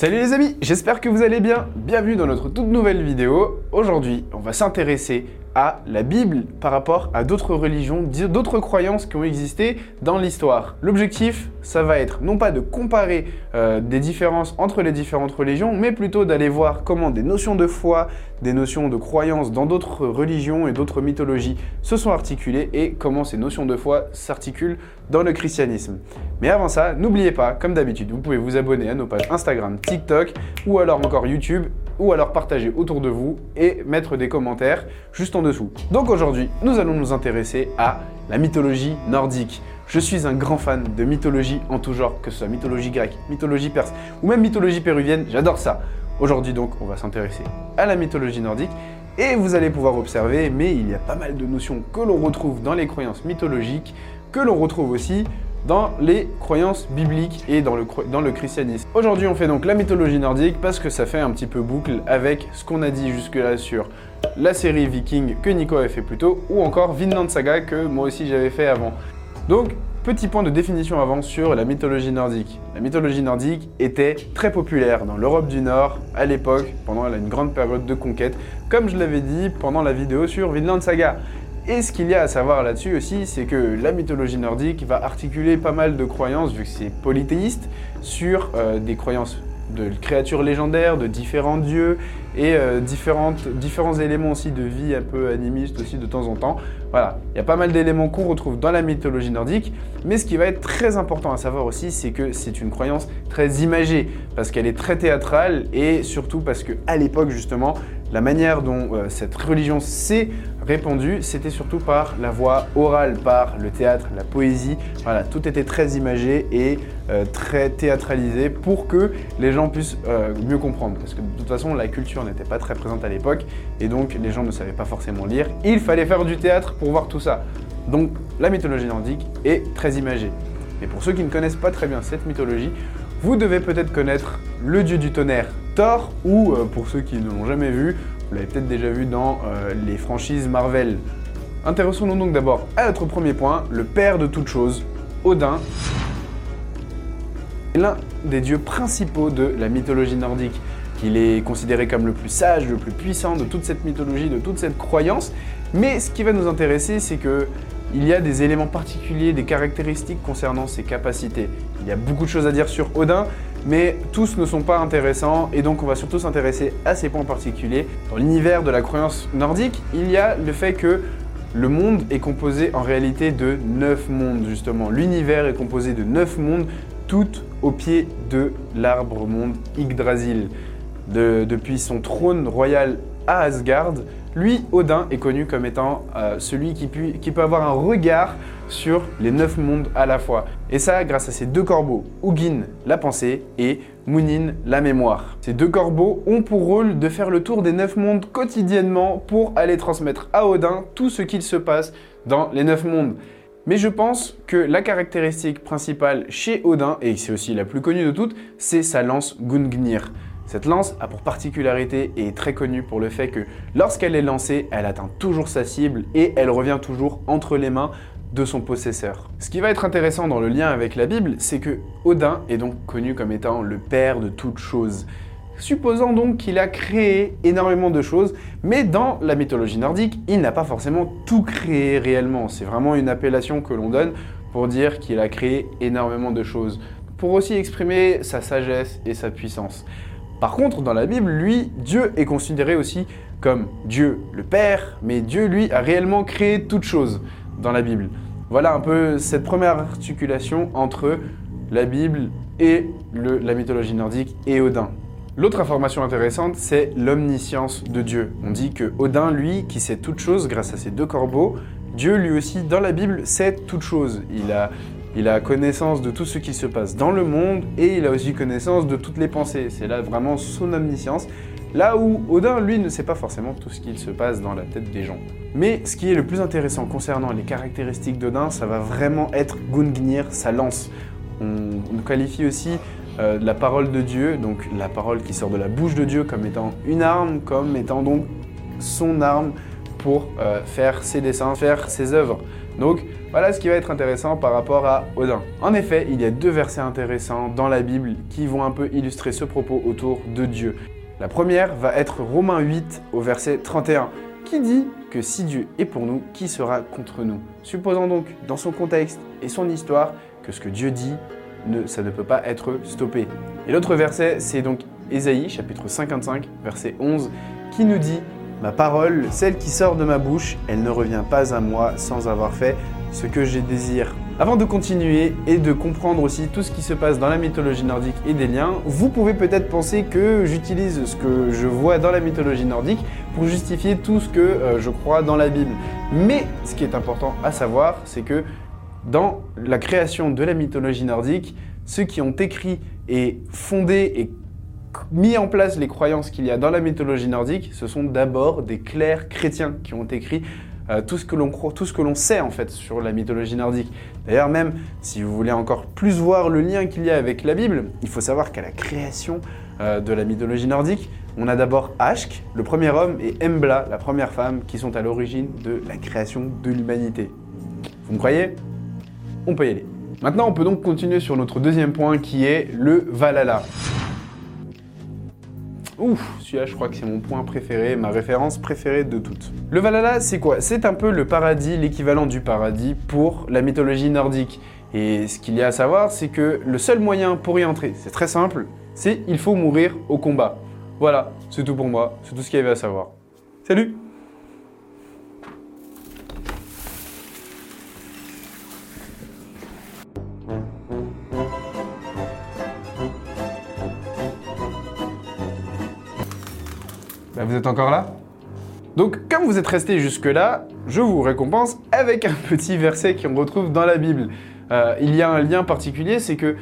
Salut les amis, j'espère que vous allez bien. Bienvenue dans notre toute nouvelle vidéo. Aujourd'hui, on va s'intéresser à la Bible par rapport à d'autres religions, d'autres croyances qui ont existé dans l'histoire. L'objectif, ça va être non pas de comparer euh, des différences entre les différentes religions, mais plutôt d'aller voir comment des notions de foi, des notions de croyances dans d'autres religions et d'autres mythologies se sont articulées et comment ces notions de foi s'articulent dans le christianisme. Mais avant ça, n'oubliez pas, comme d'habitude, vous pouvez vous abonner à nos pages Instagram, TikTok ou alors encore YouTube ou alors partager autour de vous mettre des commentaires juste en dessous. Donc aujourd'hui, nous allons nous intéresser à la mythologie nordique. Je suis un grand fan de mythologie en tout genre, que ce soit mythologie grecque, mythologie perse ou même mythologie péruvienne, j'adore ça. Aujourd'hui donc, on va s'intéresser à la mythologie nordique et vous allez pouvoir observer, mais il y a pas mal de notions que l'on retrouve dans les croyances mythologiques, que l'on retrouve aussi dans les croyances bibliques et dans le, dans le christianisme. Aujourd'hui, on fait donc la mythologie nordique parce que ça fait un petit peu boucle avec ce qu'on a dit jusque-là sur la série Viking que Nico avait fait plus tôt ou encore Vinland Saga que moi aussi j'avais fait avant. Donc, petit point de définition avant sur la mythologie nordique. La mythologie nordique était très populaire dans l'Europe du Nord à l'époque, pendant une grande période de conquête, comme je l'avais dit pendant la vidéo sur Vinland Saga. Et ce qu'il y a à savoir là-dessus aussi, c'est que la mythologie nordique va articuler pas mal de croyances, vu que c'est polythéiste, sur euh, des croyances de créatures légendaires, de différents dieux et euh, différentes, différents éléments aussi de vie un peu animiste aussi de temps en temps. Voilà, il y a pas mal d'éléments qu'on retrouve dans la mythologie nordique, mais ce qui va être très important à savoir aussi, c'est que c'est une croyance très imagée, parce qu'elle est très théâtrale et surtout parce que à l'époque justement, la manière dont euh, cette religion s'est répandue, c'était surtout par la voix orale, par le théâtre, la poésie. Voilà, tout était très imagé et euh, très théâtralisé pour que les gens puissent euh, mieux comprendre. Parce que de toute façon, la culture n'était pas très présente à l'époque et donc les gens ne savaient pas forcément lire. Il fallait faire du théâtre pour voir tout ça. Donc la mythologie nordique est très imagée. Mais pour ceux qui ne connaissent pas très bien cette mythologie, vous devez peut-être connaître le dieu du tonnerre Thor, ou euh, pour ceux qui ne l'ont jamais vu, vous l'avez peut-être déjà vu dans euh, les franchises Marvel. Intéressons-nous donc d'abord à notre premier point, le père de toutes choses, Odin. L'un des dieux principaux de la mythologie nordique. Il est considéré comme le plus sage, le plus puissant de toute cette mythologie, de toute cette croyance. Mais ce qui va nous intéresser, c'est que il y a des éléments particuliers, des caractéristiques concernant ses capacités. Il y a beaucoup de choses à dire sur Odin, mais tous ne sont pas intéressants et donc on va surtout s'intéresser à ces points particuliers. Dans l'univers de la croyance nordique, il y a le fait que le monde est composé en réalité de neuf mondes justement. L'univers est composé de neuf mondes, tout au pied de l'arbre monde Yggdrasil. depuis son trône royal Asgard, lui, Odin, est connu comme étant euh, celui qui, peut avoir un regard sur les neuf mondes à la fois. Et ça, grâce à ces deux corbeaux, Hugin, la pensée, et Munin, la mémoire. Ces deux corbeaux ont pour rôle de faire le tour des neuf mondes quotidiennement pour aller transmettre à Odin tout ce qu'il se passe dans les neuf mondes. Mais je pense que la caractéristique principale chez Odin, et c'est aussi la plus connue de toutes, c'est sa lance Gungnir. Cette lance a pour particularité et est très connue pour le fait que lorsqu'elle est lancée, elle atteint toujours sa cible et elle revient toujours entre les mains de son possesseur. Ce qui va être intéressant dans le lien avec la Bible, c'est que Odin est donc connu comme étant le père de toutes choses. Supposant donc qu'il a créé énormément de choses, mais dans la mythologie nordique, il n'a pas forcément tout créé réellement. C'est vraiment une appellation que l'on donne pour dire qu'il a créé énormément de choses, pour aussi exprimer sa sagesse et sa puissance. Par contre, dans la Bible, lui, Dieu est considéré aussi comme Dieu le Père, mais Dieu, lui, a réellement créé toute chose dans la Bible. Voilà un peu cette première articulation entre la Bible et la mythologie nordique et Odin. L'autre information intéressante, c'est l'omniscience de Dieu. On dit que Odin, lui, qui sait toute chose grâce à ses deux corbeaux, Dieu, lui aussi, dans la Bible, sait toute chose. Il a il a connaissance de tout ce qui se passe dans le monde et il a aussi connaissance de toutes les pensées. C'est là vraiment son omniscience. Là où Odin, lui, ne sait pas forcément tout ce qu'il se passe dans la tête des gens. Mais ce qui est le plus intéressant concernant les caractéristiques d'Odin, ça va vraiment être Gungnir, sa lance. On, qualifie aussi euh, la parole de Dieu, donc la parole qui sort de la bouche de Dieu comme étant une arme, comme étant donc son arme pour euh, faire ses dessins, faire ses œuvres. Donc voilà ce qui va être intéressant par rapport à Odin. En effet, il y a deux versets intéressants dans la Bible qui vont un peu illustrer ce propos autour de Dieu. La première va être Romains 8 au verset 31 qui dit que si Dieu est pour nous, qui sera contre nous? Supposons donc dans son contexte et son histoire que ce que Dieu dit, ne, ça ne peut pas être stoppé. Et l'autre verset, c'est donc Ésaïe chapitre 55 verset 11 qui nous dit Ma parole, celle qui sort de ma bouche, elle ne revient pas à moi sans avoir fait ce que j'ai désire. Avant de continuer et de comprendre aussi tout ce qui se passe dans la mythologie nordique et des liens, vous pouvez peut-être penser que j'utilise ce que je vois dans la mythologie nordique pour justifier tout ce que euh, je crois dans la Bible. Mais ce qui est important à savoir, c'est que dans la création de la mythologie nordique, ceux qui ont écrit et fondé et mis en place les croyances qu'il y a dans la mythologie nordique, ce sont d'abord des clercs chrétiens qui ont écrit euh, tout ce que l'on tout ce que l'on sait en fait sur la mythologie nordique. D'ailleurs même, si vous voulez encore plus voir le lien qu'il y a avec la Bible, il faut savoir qu'à la création euh, de la mythologie nordique, on a d'abord Ashk, le premier homme, et Embla, la première femme, qui sont à l'origine de la création de l'humanité. Vous me croyez? On peut y aller. Maintenant, on peut donc continuer sur notre deuxième point qui est le Valhalla. Ouf, celui-là je crois que c'est mon point préféré, ma référence préférée de toutes. Le Valhalla, c'est quoi? C'est un peu le paradis, l'équivalent du paradis pour la mythologie nordique. Et ce qu'il y a à savoir, c'est que le seul moyen pour y entrer, c'est très simple, c'est il faut mourir au combat. Voilà, c'est tout pour moi, c'est tout ce qu'il y avait à savoir. Salut vous êtes encore là Donc, comme vous êtes resté jusque-là, je vous récompense avec un petit verset qu'on retrouve dans la Bible. Euh, il y a un lien particulier, c'est que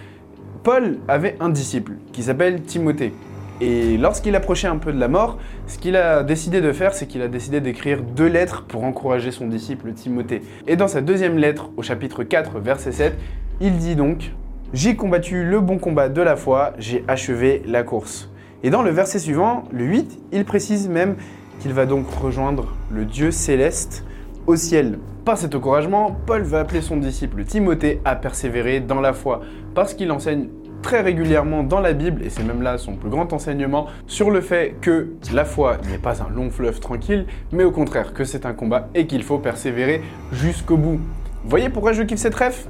Paul avait un disciple qui s'appelle Timothée. Et lorsqu'il approchait un peu de la mort, ce qu'il a décidé de faire, c'est qu'il a décidé d'écrire deux lettres pour encourager son disciple Timothée. Et dans sa deuxième lettre, au chapitre 4, verset 7, il dit donc J'ai combattu le bon combat de la foi, j'ai achevé la course. Et dans le verset suivant, le 8, il précise même qu'il va donc rejoindre le Dieu céleste au ciel. Par cet encouragement, Paul va appeler son disciple Timothée à persévérer dans la foi, parce qu'il enseigne très régulièrement dans la Bible, et c'est même là son plus grand enseignement, sur le fait que la foi n'est pas un long fleuve tranquille, mais au contraire que c'est un combat et qu'il faut persévérer jusqu'au bout. Voyez pourquoi je kiffe cette ref?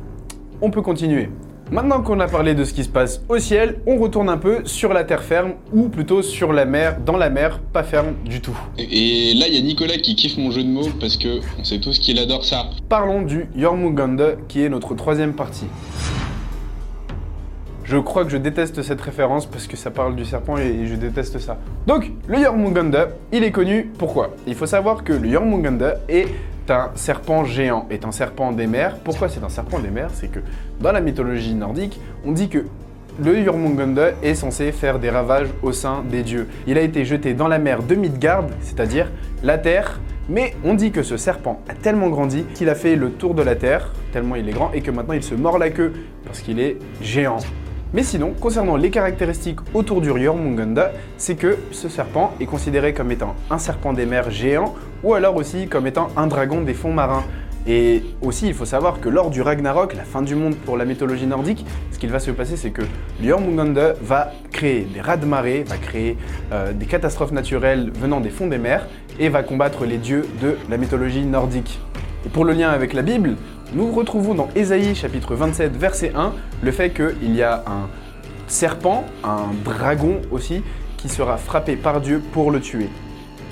On peut continuer. Maintenant qu'on a parlé de ce qui se passe au ciel, on retourne un peu sur la terre ferme, ou plutôt sur la mer, dans la mer, pas ferme du tout. Et là, il y a Nicolas qui kiffe mon jeu de mots parce que on sait tous qu'il adore ça. Parlons du Jormungandr, qui est notre troisième partie. Je crois que je déteste cette référence parce que ça parle du serpent et je déteste ça. Donc, le Jormungandr, il est connu pourquoi? Il faut savoir que le Jormungandr est un serpent géant, est un serpent des mers. Pourquoi c'est un serpent des mers? C'est que dans la mythologie nordique, on dit que le Jormungandr est censé faire des ravages au sein des dieux. Il a été jeté dans la mer de Midgard, c'est-à-dire la terre, mais on dit que ce serpent a tellement grandi qu'il a fait le tour de la terre, tellement il est grand, et que maintenant il se mord la queue parce qu'il est géant. Mais sinon, concernant les caractéristiques autour du Jormungandr, c'est que ce serpent est considéré comme étant un serpent des mers géant ou alors aussi comme étant un dragon des fonds marins. Et aussi, il faut savoir que lors du Ragnarok, la fin du monde pour la mythologie nordique, ce qu'il va se passer, c'est que Jormungandr va créer des rats de marée, va créer euh, des catastrophes naturelles venant des fonds des mers et va combattre les dieux de la mythologie nordique. Et pour le lien avec la Bible, nous retrouvons dans Ésaïe chapitre 27 verset 1 le fait qu'il y a un serpent, un dragon aussi, qui sera frappé par Dieu pour le tuer.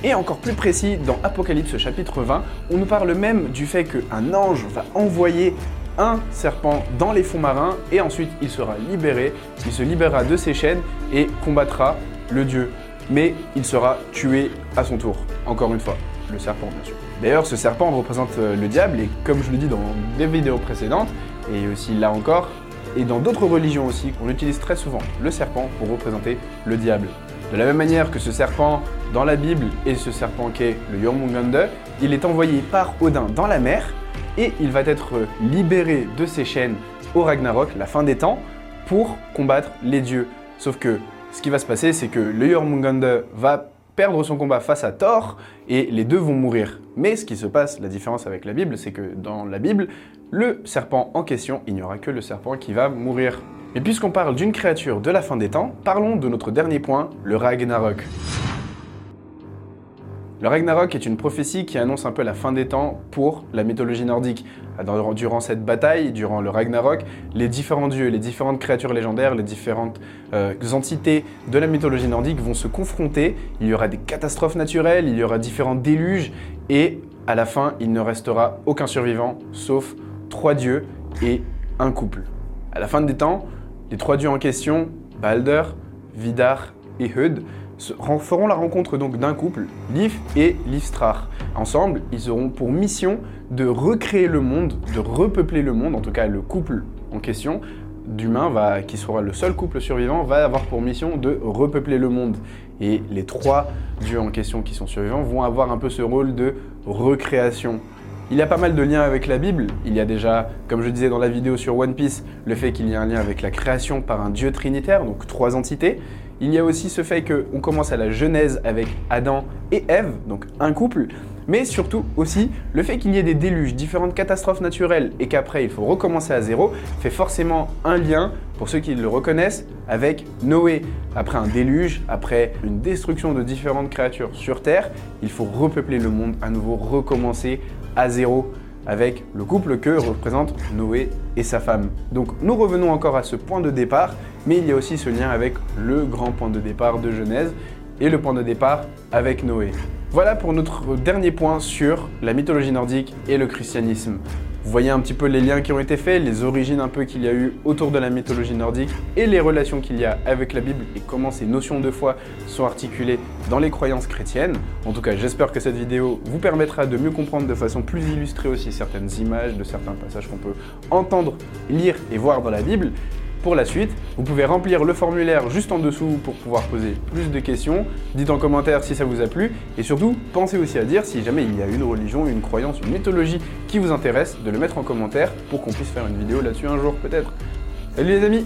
Et encore plus précis, dans Apocalypse chapitre 20, on nous parle même du fait qu'un ange va envoyer un serpent dans les fonds marins et ensuite il sera libéré, il se libérera de ses chaînes et combattra le dieu. Mais il sera tué à son tour, encore une fois, le serpent bien sûr. D'ailleurs, ce serpent représente euh, le diable, et comme je le dis dans des vidéos précédentes, et aussi là encore, et dans d'autres religions aussi, on utilise très souvent le serpent pour représenter le diable. De la même manière que ce serpent dans la Bible et ce serpent qui est le Jormungandr, il est envoyé par Odin dans la mer et il va être libéré de ses chaînes au Ragnarok, la fin des temps, pour combattre les dieux. Sauf que ce qui va se passer, c'est que le Jormungandr va perdre son combat face à Thor et les deux vont mourir. Mais ce qui se passe, la différence avec la Bible, c'est que dans la Bible, le serpent en question, il n'y aura que le serpent qui va mourir. Et puisqu'on parle d'une créature de la fin des temps, parlons de notre dernier point, le Ragnarok. Le Ragnarok est une prophétie qui annonce un peu la fin des temps pour la mythologie nordique. Durant cette bataille, durant le Ragnarok, les différents dieux, les différentes créatures légendaires, les différentes euh, entités de la mythologie nordique vont se confronter. Il y aura des catastrophes naturelles, il y aura différents déluges, et à la fin, il ne restera aucun survivant, sauf trois dieux et un couple. À la fin des temps, les trois dieux en question, Balder, Vidar et Hud, feront la rencontre donc d'un couple, Lif et Lifstrar. Ensemble, ils auront pour mission de recréer le monde, de repeupler le monde, en tout cas le couple en question d'humains, qui sera le seul couple survivant, va avoir pour mission de repeupler le monde. Et les trois dieux en question qui sont survivants vont avoir un peu ce rôle de recréation. Il y a pas mal de liens avec la Bible. Il y a déjà, comme je disais dans la vidéo sur One Piece, le fait qu'il y a un lien avec la création par un dieu trinitaire, donc trois entités. Il y a aussi ce fait qu'on commence à la Genèse avec Adam et Ève, donc un couple, mais surtout aussi le fait qu'il y ait des déluges, différentes catastrophes naturelles et qu'après il faut recommencer à zéro, fait forcément un lien, pour ceux qui le reconnaissent, avec Noé. Après un déluge, après une destruction de différentes créatures sur Terre, il faut repeupler le monde, à nouveau recommencer à zéro avec le couple que représentent Noé et sa femme. Donc nous revenons encore à ce point de départ, mais il y a aussi ce lien avec le grand point de départ de Genèse et le point de départ avec Noé. Voilà pour notre dernier point sur la mythologie nordique et le christianisme. Vous voyez un petit peu les liens qui ont été faits, les origines un peu qu'il y a eu autour de la mythologie nordique et les relations qu'il y a avec la Bible et comment ces notions de foi sont articulées dans les croyances chrétiennes. En tout cas, j'espère que cette vidéo vous permettra de mieux comprendre de façon plus illustrée aussi certaines images de certains passages qu'on peut entendre, lire et voir dans la Bible pour la suite. Vous pouvez remplir le formulaire juste en dessous pour pouvoir poser plus de questions. Dites en commentaire si ça vous a plu. Et surtout, pensez aussi à dire si jamais il y a une religion, une croyance, une mythologie qui vous intéresse, de le mettre en commentaire pour qu'on puisse faire une vidéo là-dessus un jour peut-être. Salut les amis